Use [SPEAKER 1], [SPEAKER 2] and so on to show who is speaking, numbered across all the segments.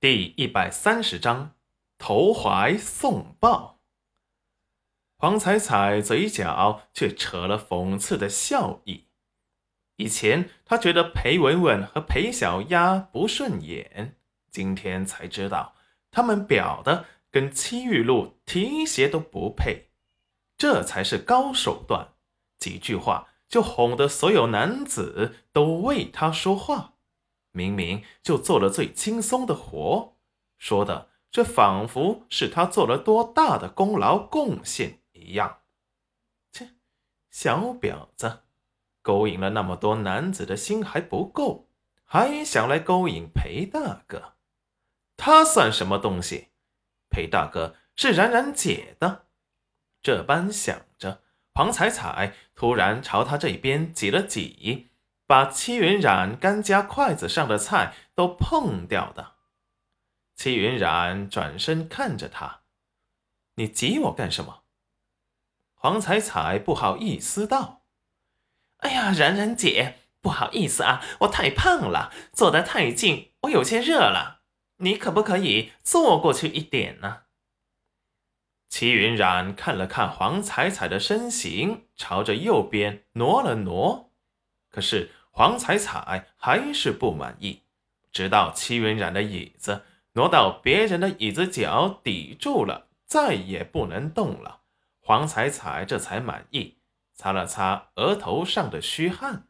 [SPEAKER 1] 第一百三十章，投怀送抱。黄彩彩嘴角却扯了讽刺的笑意。以前她觉得裴文文和裴小丫不顺眼，今天才知道他们表的跟戚玉露提鞋都不配，这才是高手段。几句话就哄得所有男子都为她说话。明明就做了最轻松的活，说的这仿佛是他做了多大的功劳贡献一样。切，小婊子，勾引了那么多男子的心还不够，还想来勾引裴大哥？他算什么东西？裴大哥是冉冉姐的。这般想着，黄彩彩突然朝他这边挤了挤。把戚云染甘家筷子上的菜都碰掉的。戚云染转身看着他：“你挤我干什么？”黄彩彩不好意思道：“
[SPEAKER 2] 哎呀，冉冉姐，不好意思啊，我太胖了，坐得太近，我有些热了。你可不可以坐过去一点呢？”
[SPEAKER 1] 齐云染看了看黄彩彩的身形，朝着右边挪了挪，可是。黄彩彩还是不满意，直到戚云染的椅子挪到别人的椅子脚抵住了，再也不能动了，黄彩彩这才满意，擦了擦额头上的虚汗。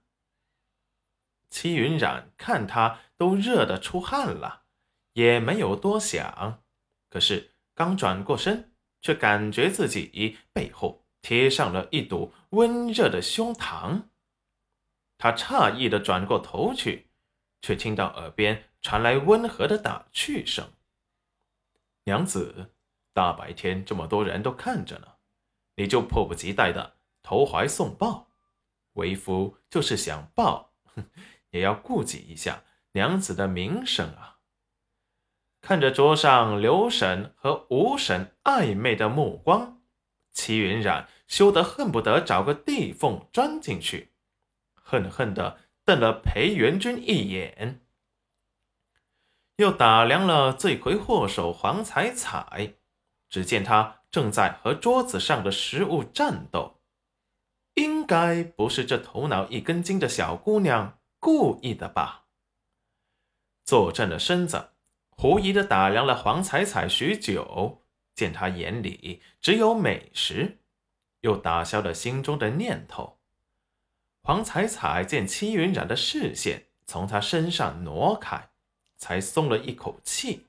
[SPEAKER 1] 戚云染看他都热得出汗了，也没有多想，可是刚转过身，却感觉自己背后贴上了一堵温热的胸膛。他诧异的转过头去，却听到耳边传来温和的打趣声：“娘子，大白天这么多人都看着呢，你就迫不及待的投怀送抱。为夫就是想抱，也要顾及一下娘子的名声啊。”看着桌上刘婶和吴婶暧昧的目光，齐云染羞得恨不得找个地缝钻进去。恨恨地瞪了裴元君一眼，又打量了罪魁祸首黄彩彩。只见他正在和桌子上的食物战斗，应该不是这头脑一根筋的小姑娘故意的吧？坐正了身子，狐疑地打量了黄彩彩许久，见她眼里只有美食，又打消了心中的念头。黄彩彩见戚云染的视线从他身上挪开，才松了一口气。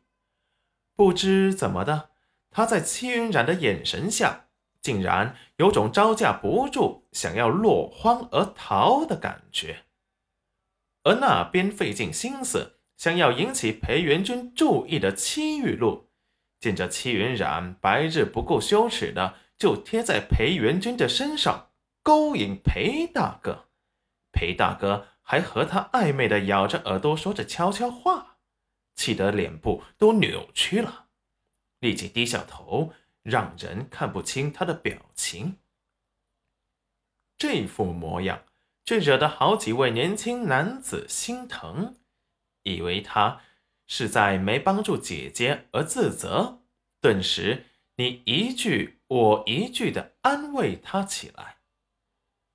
[SPEAKER 1] 不知怎么的，他在戚云染的眼神下，竟然有种招架不住、想要落荒而逃的感觉。而那边费尽心思想要引起裴元君注意的戚玉露，见着戚云染白日不顾羞耻的就贴在裴元君的身上勾引裴大哥。裴大哥还和他暧昧的咬着耳朵说着悄悄话，气得脸部都扭曲了，立即低下头，让人看不清他的表情。这副模样却惹得好几位年轻男子心疼，以为他是在没帮助姐姐而自责，顿时你一句我一句的安慰他起来。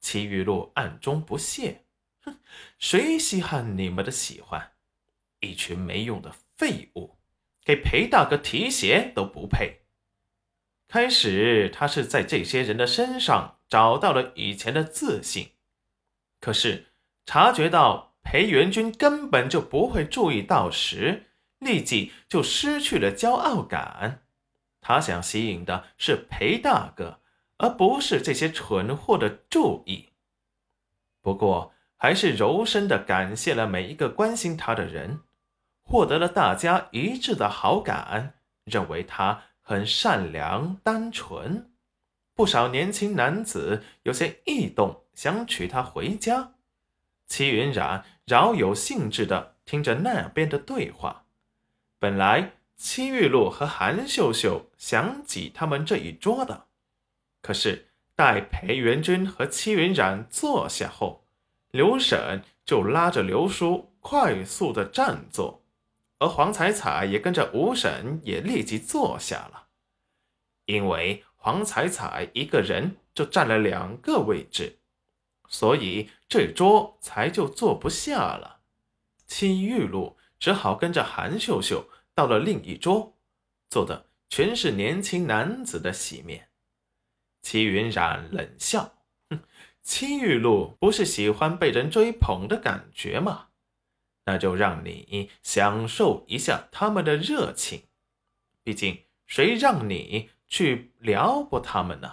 [SPEAKER 1] 齐玉露暗中不屑：“哼，谁稀罕你们的喜欢？一群没用的废物，给裴大哥提鞋都不配。”开始，他是在这些人的身上找到了以前的自信，可是察觉到裴元君根本就不会注意到时，立即就失去了骄傲感。他想吸引的是裴大哥。而不是这些蠢货的注意。不过，还是柔声的感谢了每一个关心他的人，获得了大家一致的好感，认为他很善良单纯。不少年轻男子有些异动，想娶她回家。齐云染饶有兴致的听着那边的对话。本来戚玉露和韩秀秀想挤他们这一桌的。可是，待裴元君和戚云染坐下后，刘婶就拉着刘叔快速的站坐，而黄彩彩也跟着吴婶也立即坐下了，因为黄彩彩一个人就占了两个位置，所以这桌才就坐不下了。戚玉露只好跟着韩秀秀到了另一桌，坐的全是年轻男子的席面。齐云冉冷笑：“哼，戚玉露不是喜欢被人追捧的感觉吗？那就让你享受一下他们的热情。毕竟，谁让你去撩拨他们呢？”